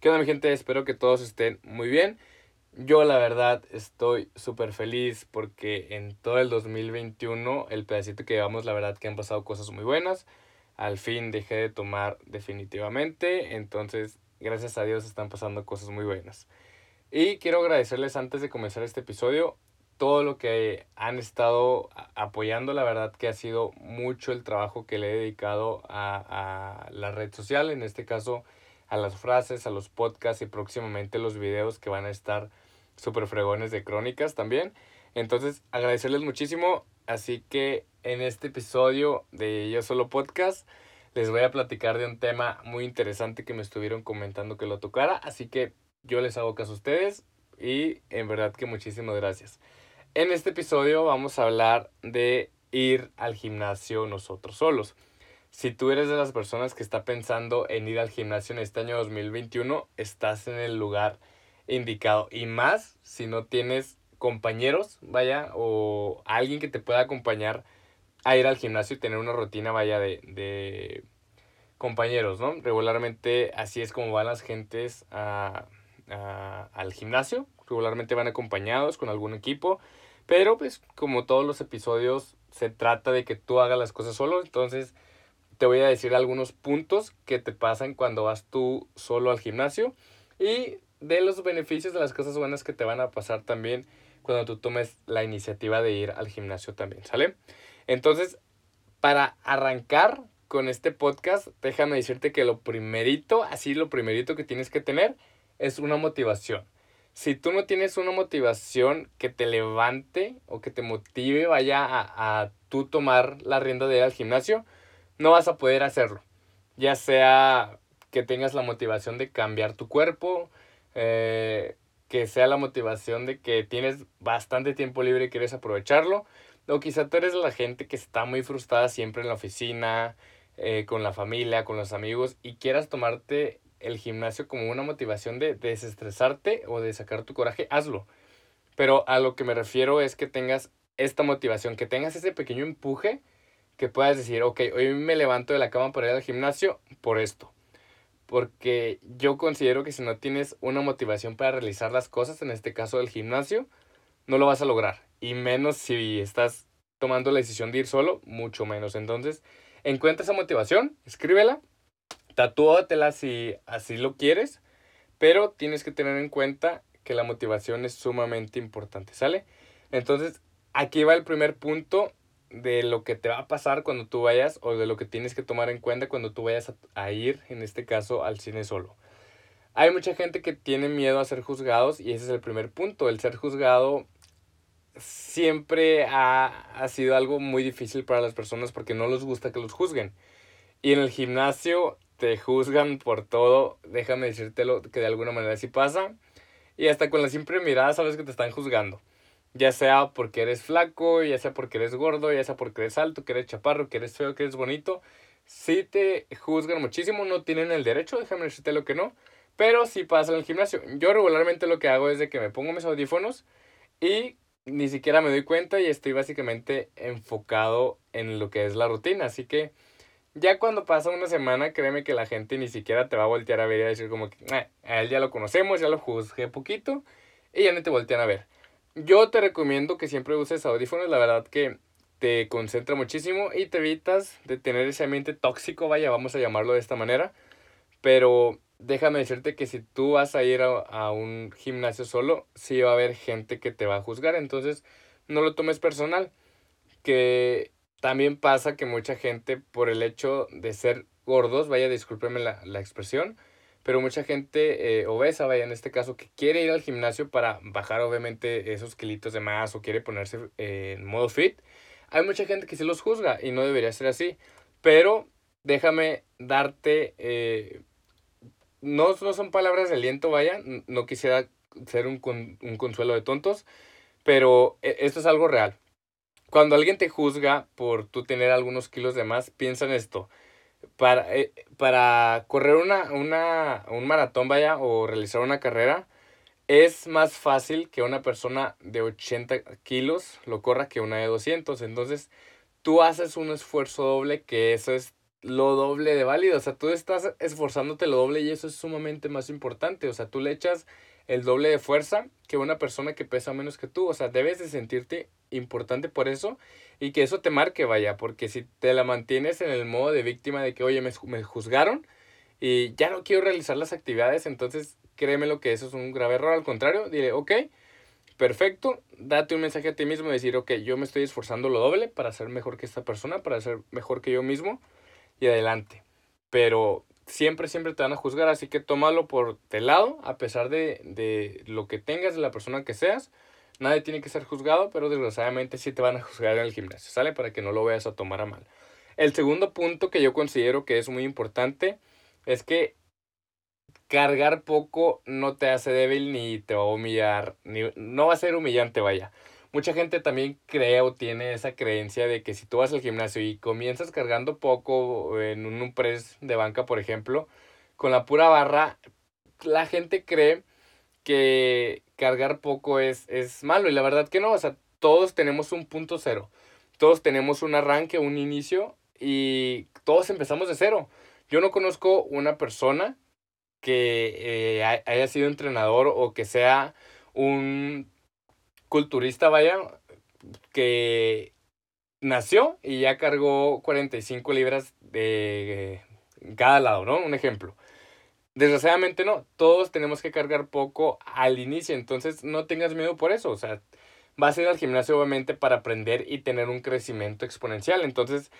¿Qué onda mi gente? Espero que todos estén muy bien. Yo la verdad estoy súper feliz porque en todo el 2021, el pedacito que llevamos, la verdad que han pasado cosas muy buenas. Al fin dejé de tomar definitivamente, entonces gracias a Dios están pasando cosas muy buenas. Y quiero agradecerles antes de comenzar este episodio todo lo que han estado apoyando. La verdad que ha sido mucho el trabajo que le he dedicado a, a la red social, en este caso a las frases, a los podcasts y próximamente los videos que van a estar súper fregones de crónicas también. Entonces, agradecerles muchísimo. Así que en este episodio de Yo Solo Podcast les voy a platicar de un tema muy interesante que me estuvieron comentando que lo tocara. Así que yo les hago caso a ustedes y en verdad que muchísimas gracias. En este episodio vamos a hablar de ir al gimnasio nosotros solos. Si tú eres de las personas que está pensando en ir al gimnasio en este año 2021, estás en el lugar indicado. Y más si no tienes compañeros, vaya, o alguien que te pueda acompañar a ir al gimnasio y tener una rutina, vaya, de, de compañeros, ¿no? Regularmente así es como van las gentes a, al gimnasio. Regularmente van acompañados con algún equipo. Pero pues como todos los episodios se trata de que tú hagas las cosas solo. Entonces te voy a decir algunos puntos que te pasan cuando vas tú solo al gimnasio y de los beneficios de las cosas buenas que te van a pasar también cuando tú tomes la iniciativa de ir al gimnasio también, ¿sale? Entonces, para arrancar con este podcast, déjame decirte que lo primerito, así lo primerito que tienes que tener es una motivación. Si tú no tienes una motivación que te levante o que te motive, vaya a, a tú tomar la rienda de ir al gimnasio, no vas a poder hacerlo. Ya sea que tengas la motivación de cambiar tu cuerpo, eh, que sea la motivación de que tienes bastante tiempo libre y quieres aprovecharlo, o quizá tú eres la gente que está muy frustrada siempre en la oficina, eh, con la familia, con los amigos, y quieras tomarte el gimnasio como una motivación de desestresarte o de sacar tu coraje, hazlo. Pero a lo que me refiero es que tengas esta motivación, que tengas ese pequeño empuje que puedas decir, ok, hoy me levanto de la cama para ir al gimnasio por esto. Porque yo considero que si no tienes una motivación para realizar las cosas, en este caso del gimnasio, no lo vas a lograr. Y menos si estás tomando la decisión de ir solo, mucho menos. Entonces, encuentra esa motivación, escríbela, tatúatela si así lo quieres, pero tienes que tener en cuenta que la motivación es sumamente importante, ¿sale? Entonces, aquí va el primer punto de lo que te va a pasar cuando tú vayas o de lo que tienes que tomar en cuenta cuando tú vayas a, ir, en este caso, al cine solo. Hay mucha gente que tiene miedo a ser juzgados y ese es el primer punto. El ser juzgado siempre ha, ha sido algo muy difícil para las personas porque no les gusta que los juzguen. Y en el gimnasio te juzgan por todo. Déjame decírtelo que de alguna manera sí pasa. Y hasta con la simple mirada sabes que te están juzgando. Ya sea porque eres flaco, ya sea porque eres gordo, ya sea porque eres alto, que eres chaparro, que eres feo, que eres bonito. Si te juzgan muchísimo, no tienen el derecho, déjame decirte lo que no. Pero si pasa en el gimnasio. Yo regularmente lo que hago es de que me pongo mis audífonos y ni siquiera me doy cuenta y estoy básicamente enfocado en lo que es la rutina. Así que ya cuando pasa una semana, créeme que la gente ni siquiera te va a voltear a ver y a decir como que a él ya lo conocemos, ya lo juzgué poquito y ya no te voltean a ver. Yo te recomiendo que siempre uses audífonos, la verdad que te concentra muchísimo y te evitas de tener ese ambiente tóxico, vaya, vamos a llamarlo de esta manera. Pero déjame decirte que si tú vas a ir a, un gimnasio solo, sí va a haber gente que te va a juzgar, entonces no lo tomes personal. Que también pasa que mucha gente por el hecho de ser gordos, vaya, discúlpeme la, la expresión, pero mucha gente eh, obesa, vaya, en este caso, que quiere ir al gimnasio para bajar obviamente esos kilitos de más o quiere ponerse eh, en modo fit, hay mucha gente que se los juzga y no debería ser así. Pero déjame darte, eh, no, no son palabras de aliento, vaya, no quisiera ser un, un consuelo de tontos, pero esto es algo real. Cuando alguien te juzga por tú tener algunos kilos de más, piensa en esto para, eh, para correr una, una, un maratón, vaya, o realizar una carrera, es más fácil que una persona de 80 kilos lo corra que una de 200. Entonces, tú haces un esfuerzo doble, que eso es lo doble de válido. O sea, tú estás esforzándote lo doble y eso es sumamente más importante. O sea, tú le echas el doble de fuerza que una persona que pesa menos que tú. O sea, debes de sentirte importante por eso y que eso te marque, vaya, porque si te la mantienes en el modo de víctima de que, oye, me, me juzgaron y ya no quiero realizar las actividades, entonces créeme lo que eso es un grave error. Al contrario, dile, ok, perfecto, date un mensaje a ti mismo y decir, ok, yo me estoy esforzando lo doble para ser mejor que esta persona, para ser mejor que yo mismo y adelante. Pero siempre, siempre te van a juzgar, así que tómalo por de lado, a pesar de, de lo que tengas, de la persona que seas. Nadie tiene que ser juzgado, pero desgraciadamente sí te van a juzgar en el gimnasio, ¿sale? Para que no lo veas a tomar a mal. El segundo punto que yo considero que es muy importante es que cargar poco no te hace débil ni te va a humillar, ni, no va a ser humillante, vaya. Mucha gente también cree o tiene esa creencia de que si tú vas al gimnasio y comienzas cargando poco en un press de banca, por ejemplo, con la pura barra, la gente cree que cargar poco es, es malo y la verdad que no, o sea, todos tenemos un punto cero, todos tenemos un arranque, un inicio y todos empezamos de cero. Yo no conozco una persona que eh, haya sido entrenador o que sea un culturista, vaya, que nació y ya cargó 45 libras de cada lado, ¿no? Un ejemplo. Desgraciadamente no, todos tenemos que cargar poco al inicio, entonces no tengas miedo por eso, o sea, vas a ir al gimnasio obviamente para aprender y tener un crecimiento exponencial, entonces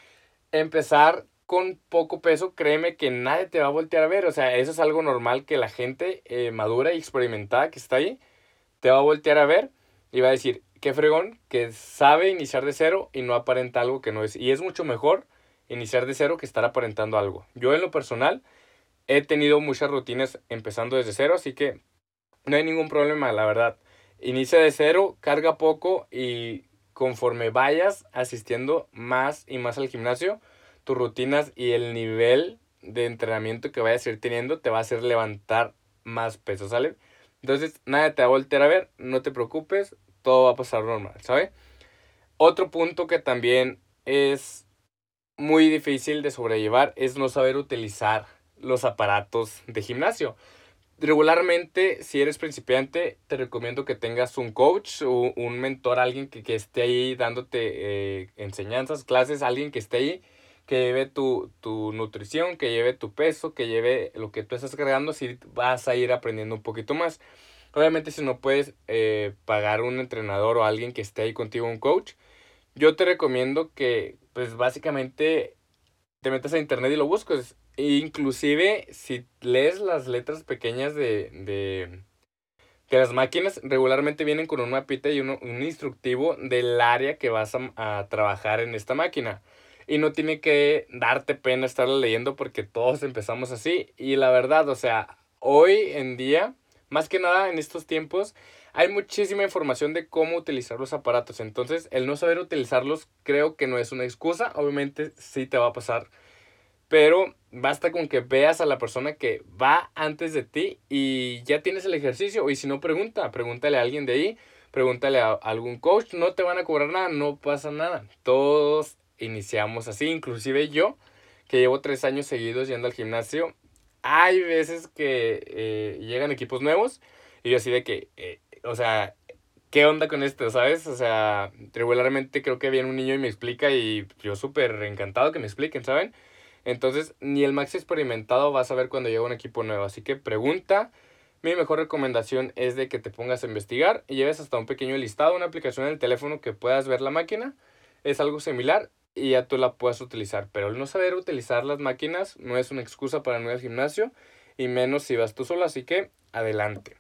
empezar con poco peso, créeme que nadie te va a voltear a ver. O sea, eso es algo normal que la gente eh, madura y experimentada que está ahí te va a voltear a ver va a decir, qué fregón, que sabe iniciar de cero y no aparenta algo que no es. Y es mucho mejor iniciar de cero que estar aparentando algo. Yo en lo personal he tenido muchas rutinas empezando desde cero, así que no hay ningún problema, la verdad. Inicia de cero, carga poco y conforme vayas asistiendo más y más al gimnasio, tus rutinas y el nivel de entrenamiento que vayas a ir teniendo te va a hacer levantar más peso, ¿sale? Entonces, nada te va a voltear a ver, no te preocupes, todo va a pasar normal, ¿sabes? Otro punto que también es muy difícil de sobrellevar es no saber utilizar los aparatos de gimnasio. Regularmente, si eres principiante, te recomiendo que tengas un coach o un mentor, alguien que, que esté ahí dándote eh, enseñanzas, clases, alguien que esté ahí que lleve tu, nutrición, que lleve tu peso, que lleve lo que tú estás cargando, si vas a ir aprendiendo un poquito más. Obviamente si no puedes eh, pagar un entrenador o alguien que esté ahí contigo, un coach, yo te recomiendo que pues básicamente te metas a internet y lo busques. E inclusive si lees las letras pequeñas de, de, de las máquinas, regularmente vienen con un mapita y un, un instructivo del área que vas a, a trabajar en esta máquina y no tiene que darte pena estarlo leyendo porque todos empezamos así. Y la verdad, o sea, hoy en día, más que nada en estos tiempos, hay muchísima información de cómo utilizar los aparatos. Entonces, el no saber utilizarlos creo que no es una excusa. Obviamente sí te va a pasar. Pero basta con que veas a la persona que va antes de ti y ya tienes el ejercicio. Y si no, pregunta. Pregúntale a alguien de ahí. Pregúntale a algún coach. No te van a cobrar nada. No pasa nada. Todos iniciamos así, inclusive yo, que llevo tres años seguidos yendo al gimnasio, hay veces que eh, llegan equipos nuevos y yo así de que, eh, o sea, ¿qué onda con esto, sabes? O sea, regularmente creo que viene un niño y me explica y yo súper encantado que me expliquen, ¿saben? Entonces, ni el max experimentado va a saber cuando llega un equipo nuevo, así que pregunta. Mi mejor recomendación es de que te pongas a investigar y lleves hasta un pequeño listado, una aplicación en el teléfono que puedas ver la máquina. Es algo similar y ya tú la puedes utilizar. Pero el no saber utilizar las máquinas no es una excusa para no ir al gimnasio y menos si vas tú solo, así que adelante.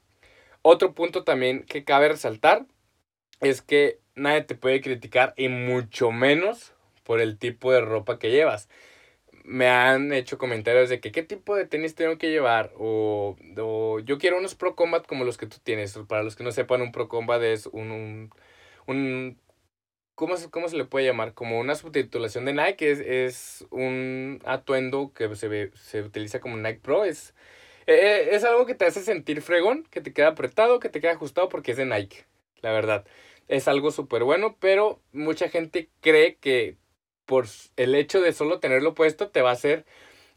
Otro punto también que cabe resaltar es que nadie te puede criticar y mucho menos por el tipo de ropa que llevas. Me han hecho comentarios de que qué tipo de tenis tengo que llevar o, yo quiero unos Pro Combat como los que tú tienes. Para los que no sepan, un Pro Combat es un, un, un ¿cómo se, ¿cómo se le puede llamar? Como una subtitulación de Nike, es, es un atuendo que se, ve, se utiliza como Nike Pro, es, e, e, es algo que te hace sentir fregón, que te queda apretado, que te queda ajustado porque es de Nike, la verdad. Es algo súper bueno, pero mucha gente cree que por el hecho de solo tenerlo puesto te va a hacer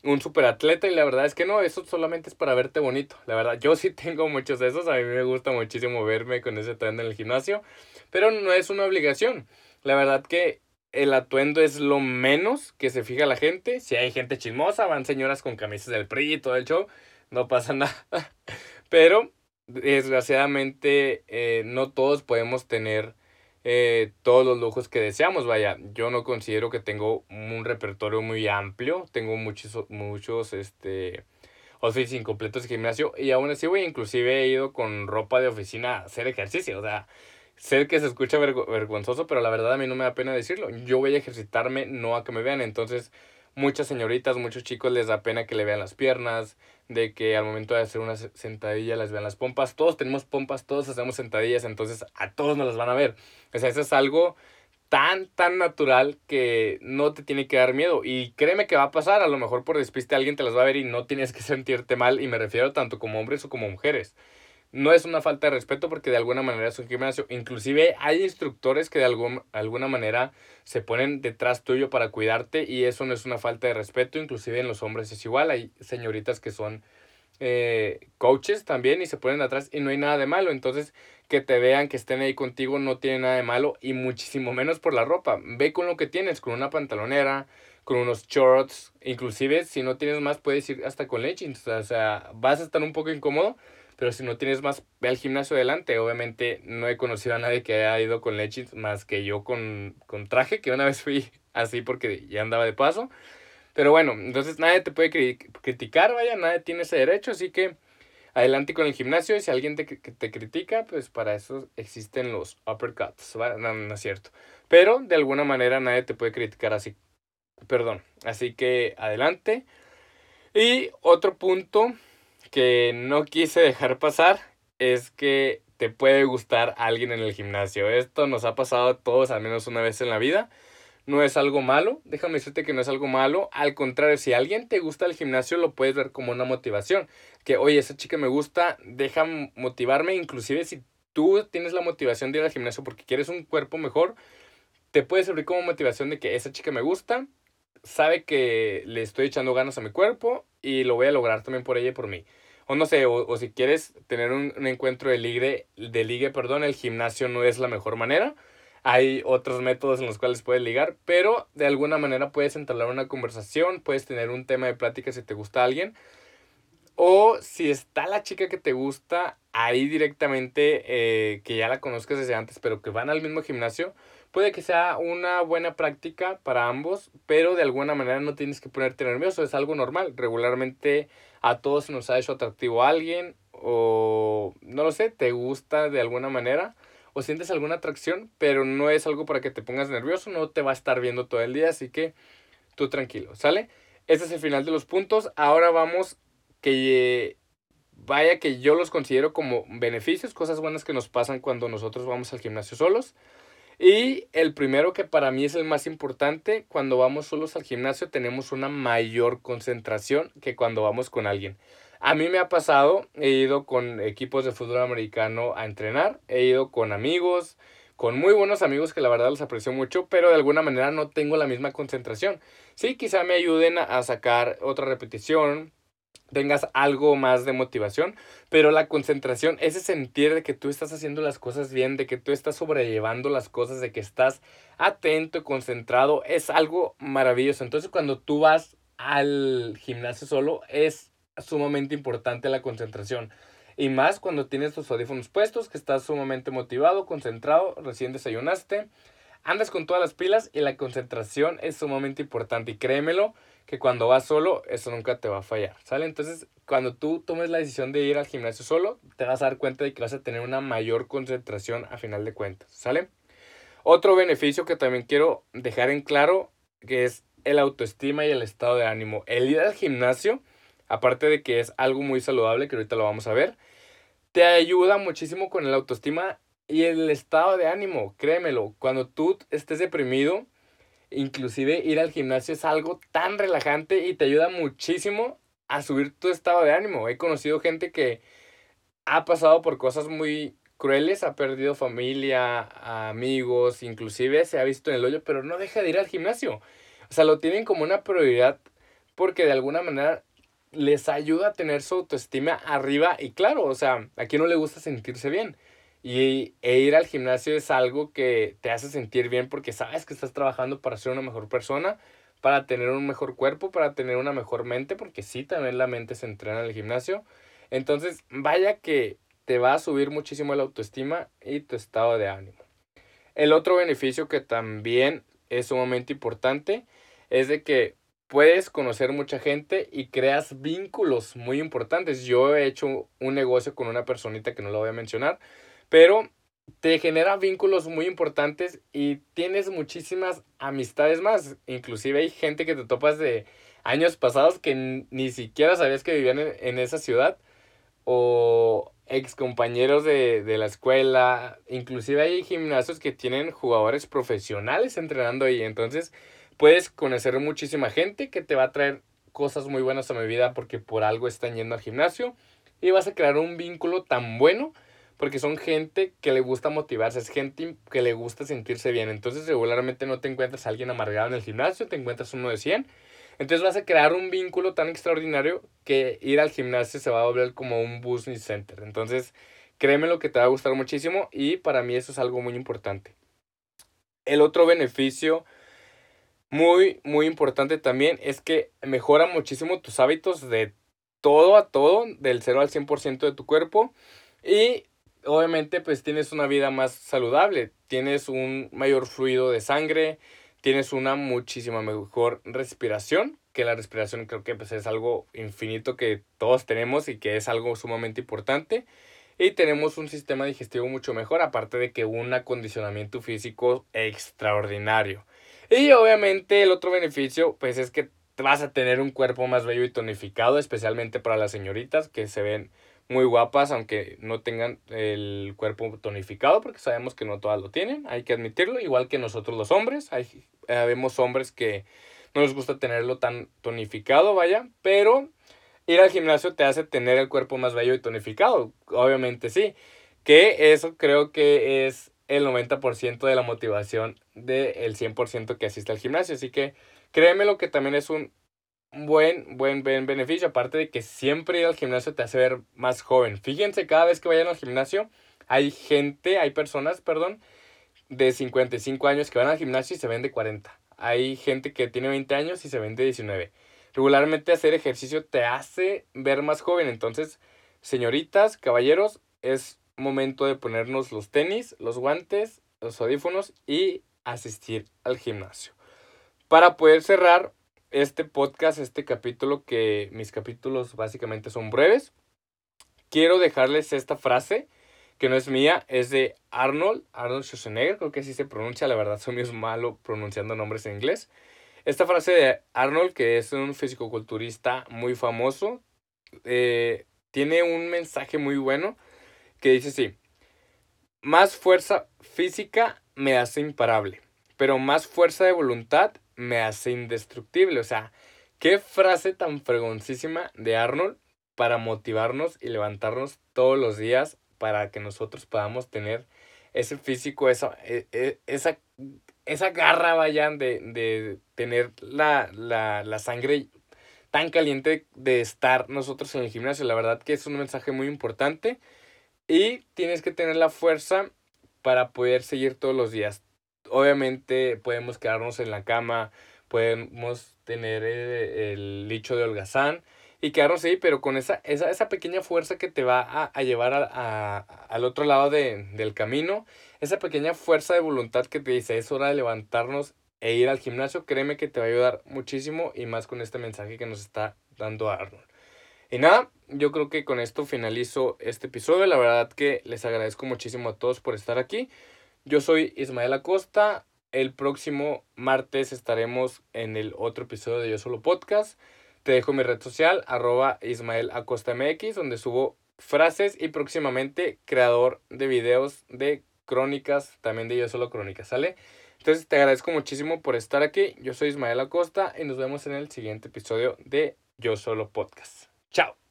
un super atleta y la verdad es que no, eso solamente es para verte bonito. La verdad, yo sí tengo muchos de esos, a mí me gusta muchísimo verme con ese atuendo en el gimnasio, pero no es una obligación. La verdad que el atuendo es lo menos que se fija la gente. Si hay gente chismosa, van señoras con camisas del PRI y todo el show, no pasa nada. Pero desgraciadamente eh, no todos podemos tener eh, todos los lujos que deseamos. Vaya, yo no considero que tengo un repertorio muy amplio. Tengo muchos, muchos, este, outfits incompletos de gimnasio. Y aún así, güey, inclusive he ido con ropa de oficina a hacer ejercicio. O sea, sé que se escucha vergonzoso, pero la verdad a mí no me da pena decirlo. Yo voy a ejercitarme, no a que me vean. Entonces, muchas señoritas, muchos chicos les da pena que le vean las piernas, de que al momento de hacer una sentadilla les vean las pompas. Todos tenemos pompas, todos hacemos sentadillas, entonces a todos nos las van a ver. O sea, eso es algo tan, tan natural que no te tiene que dar miedo. Y créeme que va a pasar, a lo mejor por despiste alguien te las va a ver y no tienes que sentirte mal. Y me refiero tanto como hombres o como mujeres no es una falta de respeto porque de alguna manera es un gimnasio. Inclusive hay instructores que de algún, alguna manera se ponen detrás tuyo para cuidarte y eso no es una falta de respeto. Inclusive en los hombres es igual. Hay señoritas que son eh, coaches también y se ponen atrás y no hay nada de malo. Entonces que te vean, que estén ahí contigo no tiene nada de malo y muchísimo menos por la ropa. Ve con lo que tienes, con una pantalonera, con unos shorts. Inclusive si no tienes más puedes ir hasta con leggings. O sea, vas a estar un poco incómodo pero si no tienes más, ve al gimnasio adelante. Obviamente no he conocido a nadie que haya ido con leggings más que yo con, con traje, que una vez fui así porque ya andaba de paso. Pero bueno, entonces nadie te puede criticar, vaya, nadie tiene ese derecho, así que adelante con el gimnasio y si alguien te, te critica, pues para eso existen los uppercuts, ¿vale? no, no es cierto. Pero de alguna manera nadie te puede criticar así, perdón, así que adelante. Y otro punto que no quise dejar pasar es que te puede gustar alguien en el gimnasio. Esto nos ha pasado a todos al menos una vez en la vida. No es algo malo, déjame decirte que no es algo malo. Al contrario, si alguien te gusta el gimnasio, lo puedes ver como una motivación. Que, oye, esa chica me gusta, deja motivarme. Inclusive si tú tienes la motivación de ir al gimnasio porque quieres un cuerpo mejor, te puede servir como motivación de que esa chica me gusta, sabe que le estoy echando ganas a mi cuerpo y lo voy a lograr también por ella y por mí. O no sé, o, si quieres tener un, encuentro de ligue, de ligue, perdón, el gimnasio no es la mejor manera. Hay otros métodos en los cuales puedes ligar, pero de alguna manera puedes entablar una conversación, puedes tener un tema de plática si te gusta alguien. O si está la chica que te gusta ahí directamente, eh, que ya la conozcas desde antes, pero que van al mismo gimnasio, puede que sea una buena práctica para ambos, pero de alguna manera no tienes que ponerte nervioso, es algo normal. Regularmente a todos nos ha hecho atractivo a alguien o no lo sé, te gusta de alguna manera o sientes alguna atracción, pero no es algo para que te pongas nervioso, no te va a estar viendo todo el día, así que tú tranquilo, ¿sale? Este es el final de los puntos. Ahora vamos que vaya que yo los considero como beneficios, cosas buenas que nos pasan cuando nosotros vamos al gimnasio solos. Y el primero que para mí es el más importante, cuando vamos solos al gimnasio tenemos una mayor concentración que cuando vamos con alguien. A mí me ha pasado, he ido con equipos de fútbol americano a entrenar, he ido con amigos, con muy buenos amigos que la verdad los aprecio mucho, pero de alguna manera no tengo la misma concentración. Sí, quizá me ayuden a sacar otra repetición, tengas algo más de motivación, pero la concentración, ese sentir de que tú estás haciendo las cosas bien, de que tú estás sobrellevando las cosas, de que estás atento y concentrado, es algo maravilloso. Entonces cuando tú vas al gimnasio solo, es sumamente importante la concentración. Y más cuando tienes tus audífonos puestos, que estás sumamente motivado, concentrado, recién desayunaste, andas con todas las pilas y la concentración es sumamente importante. Y créemelo, que cuando vas solo, eso nunca te va a fallar, ¿sale? Entonces, cuando tú tomes la decisión de ir al gimnasio solo, te vas a dar cuenta de que vas a tener una mayor concentración a final de cuentas, ¿sale? Otro beneficio que también quiero dejar en claro, que es el autoestima y el estado de ánimo. El ir al gimnasio, aparte de que es algo muy saludable, que ahorita lo vamos a ver, te ayuda muchísimo con el autoestima y el estado de ánimo, créemelo. Cuando tú estés deprimido, inclusive ir al gimnasio es algo tan relajante y te ayuda muchísimo a subir tu estado de ánimo. He conocido gente que ha pasado por cosas muy crueles, ha perdido familia, amigos, inclusive se ha visto en el hoyo, pero no deja de ir al gimnasio. O sea, lo tienen como una prioridad porque de alguna manera les ayuda a tener su autoestima arriba y claro, o sea, a quien no le gusta sentirse bien. Y e ir al gimnasio es algo que te hace sentir bien porque sabes que estás trabajando para ser una mejor persona, para tener un mejor cuerpo, para tener una mejor mente, porque sí, también la mente se entrena en el gimnasio. Entonces, vaya que te va a subir muchísimo la autoestima y tu estado de ánimo. El otro beneficio que también es sumamente importante es de que puedes conocer mucha gente y creas vínculos muy importantes. Yo he hecho un negocio con una personita que no lo voy a mencionar, pero te genera vínculos muy importantes y tienes muchísimas amistades más. Inclusive hay gente que te topas de años pasados que ni siquiera sabías que vivían en, esa ciudad o ex compañeros de, de, la escuela. Inclusive hay gimnasios que tienen jugadores profesionales entrenando ahí. Entonces puedes conocer muchísima gente que te va a traer cosas muy buenas a mi vida porque por algo están yendo al gimnasio y vas a crear un vínculo tan bueno porque son gente que le gusta motivarse, es gente que le gusta sentirse bien. Entonces regularmente no te encuentras a alguien amargado en el gimnasio, te encuentras uno de 100. Entonces vas a crear un vínculo tan extraordinario que ir al gimnasio se va a volver como un business center. Entonces créeme lo que te va a gustar muchísimo y para mí eso es algo muy importante. El otro beneficio muy, muy importante también es que mejora muchísimo tus hábitos de todo a todo, del 0 al 100% de tu cuerpo. Y obviamente pues tienes una vida más saludable, tienes un mayor fluido de sangre, tienes una muchísima mejor respiración, que la respiración creo que pues es algo infinito que todos tenemos y que es algo sumamente importante. Y tenemos un sistema digestivo mucho mejor, aparte de que un acondicionamiento físico extraordinario. Y obviamente el otro beneficio pues es que vas a tener un cuerpo más bello y tonificado, especialmente para las señoritas que se ven muy guapas, aunque no tengan el cuerpo tonificado, porque sabemos que no todas lo tienen, hay que admitirlo, igual que nosotros los hombres, hay, vemos hombres que no les gusta tenerlo tan tonificado, vaya, pero ir al gimnasio te hace tener el cuerpo más bello y tonificado, obviamente sí, que eso creo que es el 90% de la motivación del 100% que asiste al gimnasio, así que créeme lo que también es un buen, buen, buen beneficio. Aparte de que siempre ir al gimnasio te hace ver más joven. Fíjense, cada vez que vayan al gimnasio, hay gente, hay personas, perdón, de 55 años que van al gimnasio y se ven de 40. Hay gente que tiene 20 años y se ven de 19. Regularmente hacer ejercicio te hace ver más joven. Entonces, señoritas, caballeros, es momento de ponernos los tenis, los guantes, los audífonos y asistir al gimnasio. Para poder cerrar, este podcast, este capítulo, que mis capítulos básicamente son breves, quiero dejarles esta frase que no es mía, es de Arnold, Arnold Schwarzenegger, creo que así se pronuncia, la verdad soy muy malo pronunciando nombres en inglés. Esta frase de Arnold, que es un fisicoculturista muy famoso, eh, tiene un mensaje muy bueno que dice así, más fuerza física me hace imparable, pero más fuerza de voluntad me hace indestructible. O sea, qué frase tan fregoncísima de Arnold para motivarnos y levantarnos todos los días para que nosotros podamos tener ese físico, esa, e, e, esa, esa garra, vayan, de, de tener la, la, la sangre tan caliente de estar nosotros en el gimnasio. La verdad que es un mensaje muy importante y tienes que tener la fuerza para poder seguir todos los días obviamente podemos quedarnos en la cama, podemos tener eh, el, licho de holgazán y quedarnos ahí, pero con esa, esa, esa pequeña fuerza que te va a, llevar al otro lado de, del camino, esa pequeña fuerza de voluntad que te dice es hora de levantarnos e ir al gimnasio, créeme que te va a ayudar muchísimo y más con este mensaje que nos está dando Arnold. Y nada, yo creo que con esto finalizo este episodio. La verdad que les agradezco muchísimo a todos por estar aquí. Yo soy Ismael Acosta. El próximo martes estaremos en el otro episodio de Yo Solo Podcast. Te dejo mi red social, arroba Ismael Acosta MX, donde subo frases y próximamente creador de videos de crónicas, también de Yo Solo Crónicas, ¿sale? Entonces te agradezco muchísimo por estar aquí. Yo soy Ismael Acosta y nos vemos en el siguiente episodio de Yo Solo Podcast. Chao.